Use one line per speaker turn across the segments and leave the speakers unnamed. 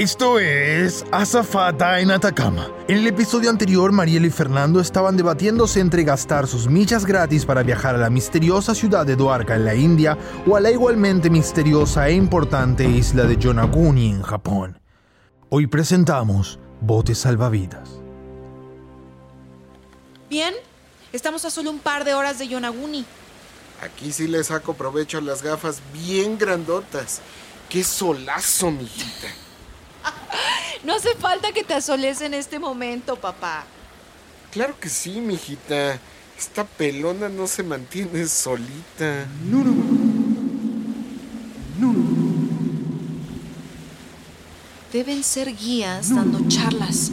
Esto es Azafata en Atacama. En el episodio anterior, Mariela y Fernando estaban debatiéndose entre gastar sus millas gratis para viajar a la misteriosa ciudad de Dwarka en la India o a la igualmente misteriosa e importante isla de Yonaguni en Japón. Hoy presentamos Botes Salvavidas.
Bien, estamos a solo un par de horas de Yonaguni.
Aquí sí le saco provecho a las gafas bien grandotas. ¡Qué solazo, mijita!
No hace falta que te asoles en este momento, papá.
Claro que sí, mijita. Esta pelona no se mantiene solita.
Deben ser guías dando charlas.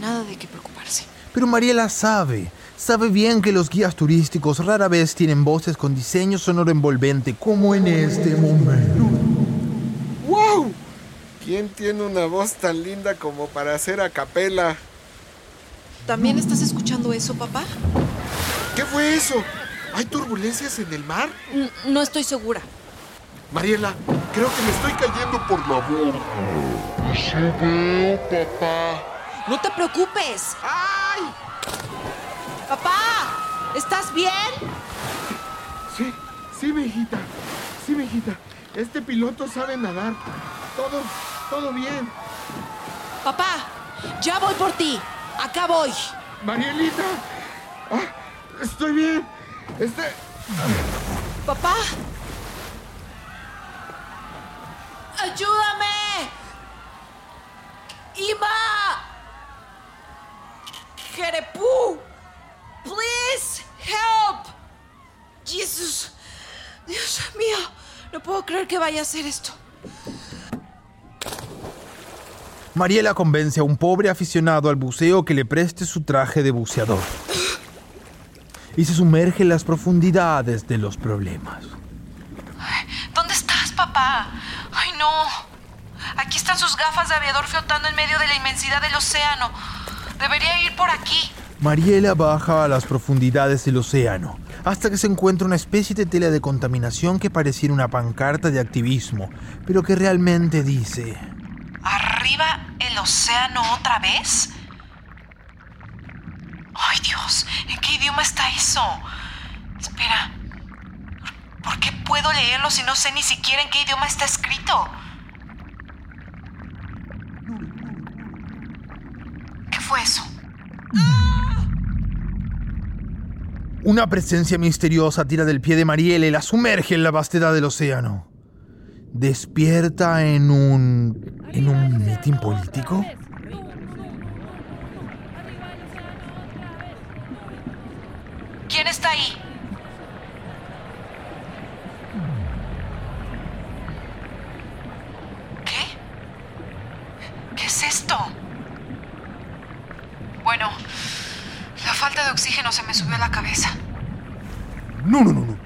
Nada de qué preocuparse.
Pero Mariela sabe, sabe bien que los guías turísticos rara vez tienen voces con diseño sonoro envolvente como en este momento.
¡Wow! ¿Quién tiene una voz tan linda como para hacer a capela?
¿También estás escuchando eso, papá?
¿Qué fue eso? ¿Hay turbulencias en el mar?
N- no estoy segura.
Mariela, creo que me estoy cayendo por la veo, papá.
No te preocupes.
¡Ay!
Papá, ¿estás bien?
Sí, sí, mijita. Sí, mijita. Este piloto sabe nadar. Todo, todo bien.
Papá, ya voy por ti. Acá voy.
Marielita. Ah, estoy bien. Este...
Papá. ¡Ayúdame! ¡Ima! ¡Jerepú! ¡Please! ¡Help! ¡Jesús! ¡Dios mío! No puedo creer que vaya a hacer esto.
Mariela convence a un pobre aficionado al buceo que le preste su traje de buceador. Y se sumerge en las profundidades de los problemas.
¿Dónde estás, papá? ¡Ay, no! Aquí están sus gafas de aviador flotando en medio de la inmensidad del océano. Debería ir por aquí.
Mariela baja a las profundidades del océano, hasta que se encuentra una especie de tela de contaminación que pareciera una pancarta de activismo, pero que realmente dice...
¿Arriba el océano otra vez? ¡Ay, Dios! ¿En qué idioma está eso? Espera. ¿Por, qué puedo leerlo si no sé ni siquiera en qué idioma está escrito? ¿Qué fue eso?
Una presencia misteriosa tira del pie de Mariela y la sumerge en la vastedad del océano. ¿Despierta en un... en un mitin político?
¿Quién está ahí? ¿Qué? ¿Qué es esto? Bueno, la falta de oxígeno se me subió a la cabeza.
No, no, no, no.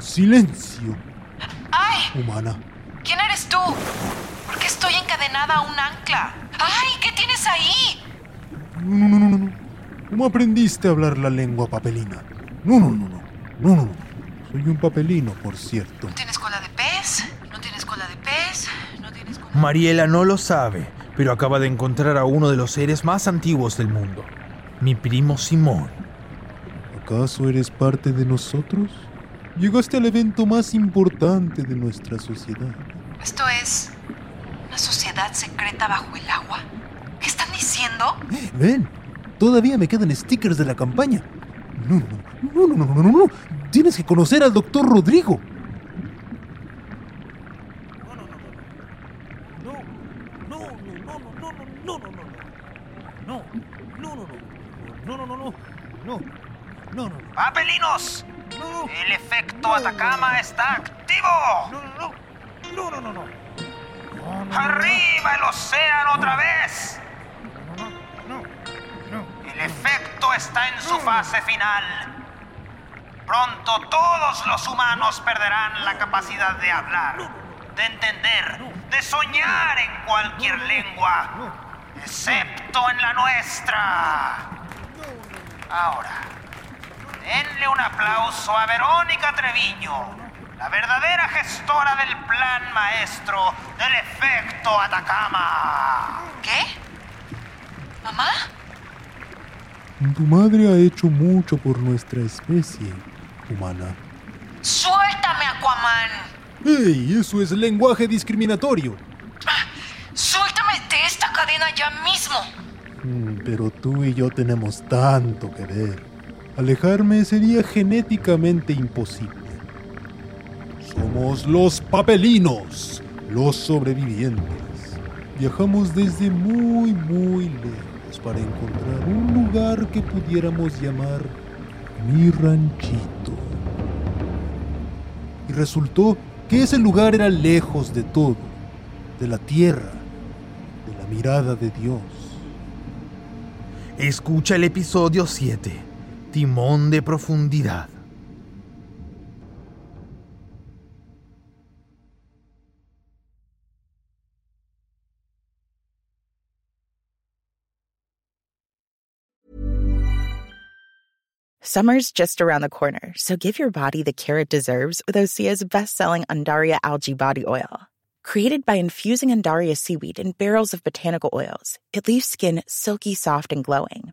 Silencio,
¡Ay!
humana.
¿Quién eres tú? ¿Por qué estoy encadenada a un ancla? ¡Ay! ¿Qué tienes ahí?
No, no, no, no, no. ¿Cómo aprendiste a hablar la lengua papelina? No, no, no, no. No, no, no. Soy un papelino, por cierto.
¿No tienes cola de pez? ¿No tienes cola de pez? ¿No tienes cola
Mariela no lo sabe, pero acaba de encontrar a uno de los seres más antiguos del mundo. Mi primo Simón.
¿Acaso eres parte de nosotros? Llegaste al evento más importante de nuestra sociedad.
¿Esto es una sociedad secreta bajo el agua? ¿Qué están diciendo?
Ven, todavía me quedan stickers de la campaña. No, no, no, no, no, no, no, no. Tienes que conocer al doctor Rodrigo.
El efecto Atacama está activo.
No, no, no, no, no, no.
Arriba el océano otra vez.
No, no.
El efecto está en su fase final. Pronto todos los humanos perderán la capacidad de hablar, de entender, de soñar en cualquier lengua, excepto en la nuestra. Ahora, denle un aplauso a Verónica Treviño, la verdadera gestora del plan maestro del efecto Atacama.
¿Qué? ¿Mamá?
Tu madre ha hecho mucho por nuestra especie humana.
Suéltame, Aquaman.
¡Ey! Eso es lenguaje discriminatorio.
Suéltame de esta cadena ya mismo.
Mm, Pero tú y yo tenemos tanto que ver. Alejarme sería genéticamente imposible. Somos los papelinos, los sobrevivientes. Viajamos desde muy, muy lejos para encontrar un lugar que pudiéramos llamar mi ranchito. Y resultó que ese lugar era lejos de todo, de la tierra, de la mirada de Dios.
Escucha el episodio 7, Timón de Profundidad.
Summer's just around the corner, so give your body the care it deserves with Osea's best-selling Andaria algae body oil. Created by infusing Andaria seaweed in barrels of botanical oils, it leaves skin silky soft and glowing.